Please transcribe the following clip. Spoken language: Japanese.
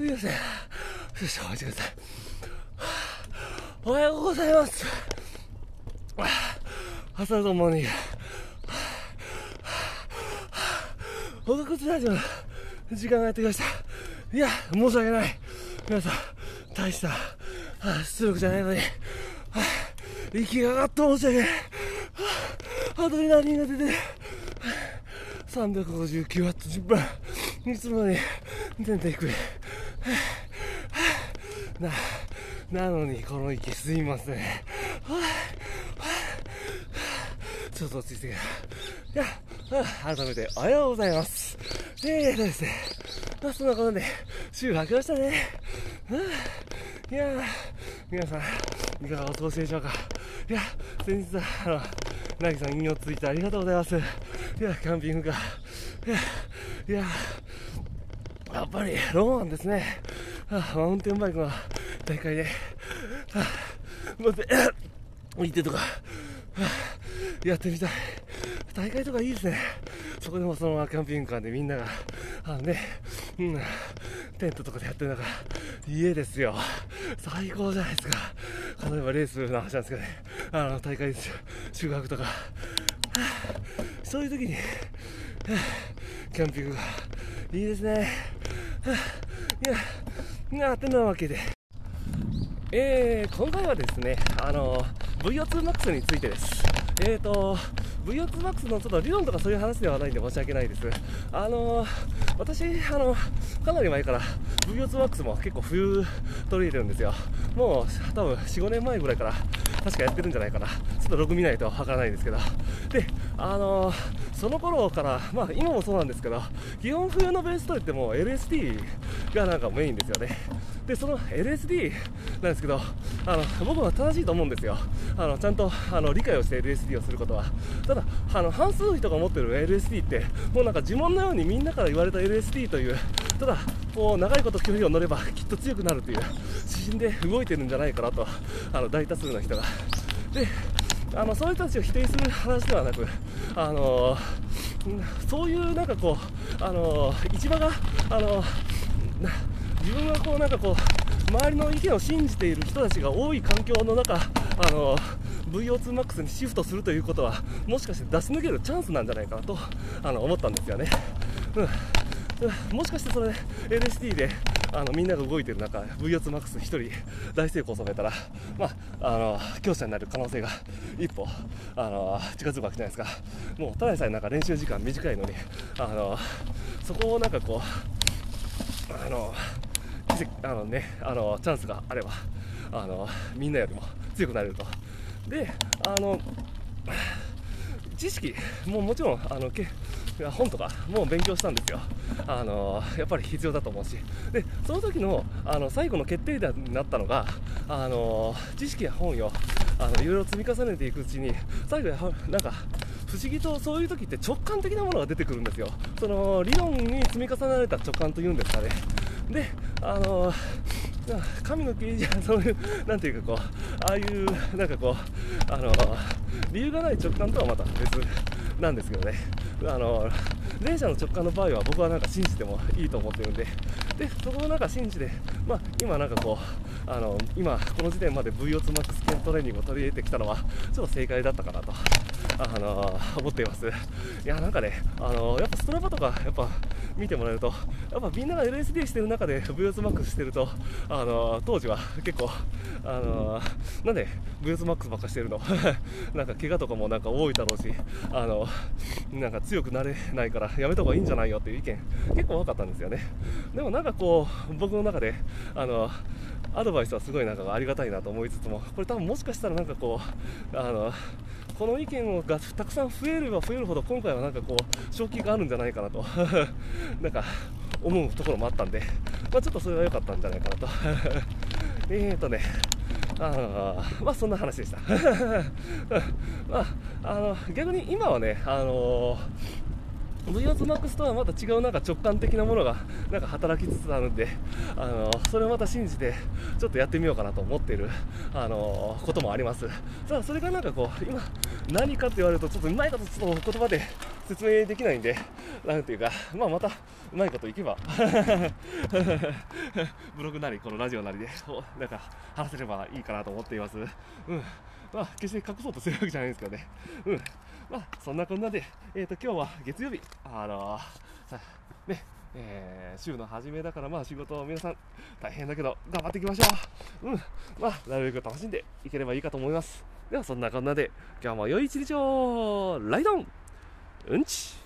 すいません。少々お待ちください。おはようございます。朝ともに、おがくつラジオの時間がやってきました。いや、申し訳ない。皆さん、大した、出力じゃないのに、息が上がって申し訳ない。はあアドレナリンが出て、359ワット10分。いつもに、全然低い。はあはあな、なのに、この息すいません。はあはあちょっと落ち着いていや、はあ改めておはようございます。えーとですね、まあ、そんなことで、週明けましたね。はあいやー、皆さん、いかがお過ごしでしょうか。いや、先日は、あの、なぎさん引用ついてありがとうございます。いや、キャンピングカー。いや、いや、やっぱりロマンですね。あマウンテンバイクの大会で、はあ、待って、行ってとか、やってみたい。大会とかいいですね。そこでもそのままキャンピングカーでみんなが、あのね、うん、テントとかでやってる中、家ですよ。最高じゃないですか。例えばレースの話なんですけどね、あの、大会ですよ。宿泊とか。そういう時に、キャンピングカー、いいですね。はあいや、なてなわけで、えー、今回はですね、あの、VO2MAX についてです。えーと、VO2MAX のちょっと理論とかそういう話ではないんで申し訳ないです。あの、私、あの、かなり前から VO2MAX も結構冬取り入れるんですよ。もう多分4、5年前ぐらいから確かやってるんじゃないかな。ちょっとログ見ないとわからないんですけど。で、あの、その頃から、まあ今もそうなんですけど、基本冬のベースといっても LSD がなんかメインですよね。で、その LSD なんですけど、あの僕は正しいと思うんですよ。あのちゃんとあの理解をして LSD をすることは。ただ、あの半数の人が持ってる LSD って、もうなんか呪文のようにみんなから言われた LSD という、ただ、こう長いこと距離を乗ればきっと強くなるという指針で動いてるんじゃないかなと、あの大多数の人が。であのそういう人たちを否定する話ではなく、あのそういうなんかこう、あの市場が、あのな自分がこうなんかこう周りの意見を信じている人たちが多い環境の中、あの VO2MAX にシフトするということはもしかして出し抜けるチャンスなんじゃないかなとあの思ったんですよね。うんもしかしてそれ LSD であのみんなが動いてる中 VO2MAX 一人大成功を収めたら、まあ、あの強者になる可能性が一歩あの近づくわけじゃないですか。もうただでさえなんか練習時間短いのにあのそこをなんかこうあの奇跡あのねあのチャンスがあればあのみんなよりも強くなれると。であの知識ももちろんあのけ本とかもう勉強したんですよ。あのやっぱり必要だと思うし。でその時のあの最後の決定打になったのがあの知識や本をあのいろいろ積み重ねていくうちに最後やなんか不思議とそういう時って直感的なものが出てくるんですよ。その理論に積み重ねられた直感というんですかね。であの神の啓示はそういうなんていうかこうああいうなんかこうあの理由がない直感とはまた別なんですけどね。あの前者の直感の場合は僕はなんか信じてもいいと思ってるんで。でそこをなんか信じて、まあ、今なんかこうあの今この時点まで VO2MAX 系トレーニングを取り入れてきたのはちょっと正解だったかなとあの思っています。いやなんかねあのやっぱストラバとかやっぱ見てもらえるとやっぱみんなが LSD してる中で VO2MAX してるとあの当時は結構あのなんで VO2MAX ばっかしてるの？なんか怪我とかもなんか多いだろうしあのなんか強くなれないからやめた方がいいんじゃないよっていう意見結構多かったんですよね。でもなんかこう僕の中であのアドバイスはすごいなんかありがたいなと思いつつもこれ多分もしかしたらなんかこうあのこの意見がたくさん増えれば増えるほど今回はなんかこう正気があるんじゃないかなと。なんか思うところもあったんで、まあ、ちょっとそれは良かったんじゃないかなと。えっとね。あまあそんな話でした。まああの逆に今はねあの VO2MAX とはまた違うなんか直感的なものが なんか働きつつあるんで あのそれをまた信じてちょっとやってみようかなと思っているあのこともあります。ただそれがなんかこう今何かって言われるとちょっとうまいことちょっと言葉で説明できないんで、なんていうか、まあ、またうまいこといけば、ブログなり、このラジオなりで、なんか話せればいいかなと思っています。うんまあ、決して隠そうとするわけじゃないんですけどね。うん。まあ、そんなこんなで、えっ、ー、と、今日は月曜日、あのー、さ、ね、えー、週の初めだから、まあ仕事皆さん大変だけど頑張っていきましょう。うん。まあ、なるべく楽しんでいければいいかと思います。では、そんなこんなで、今日も良い一日をライドンうんち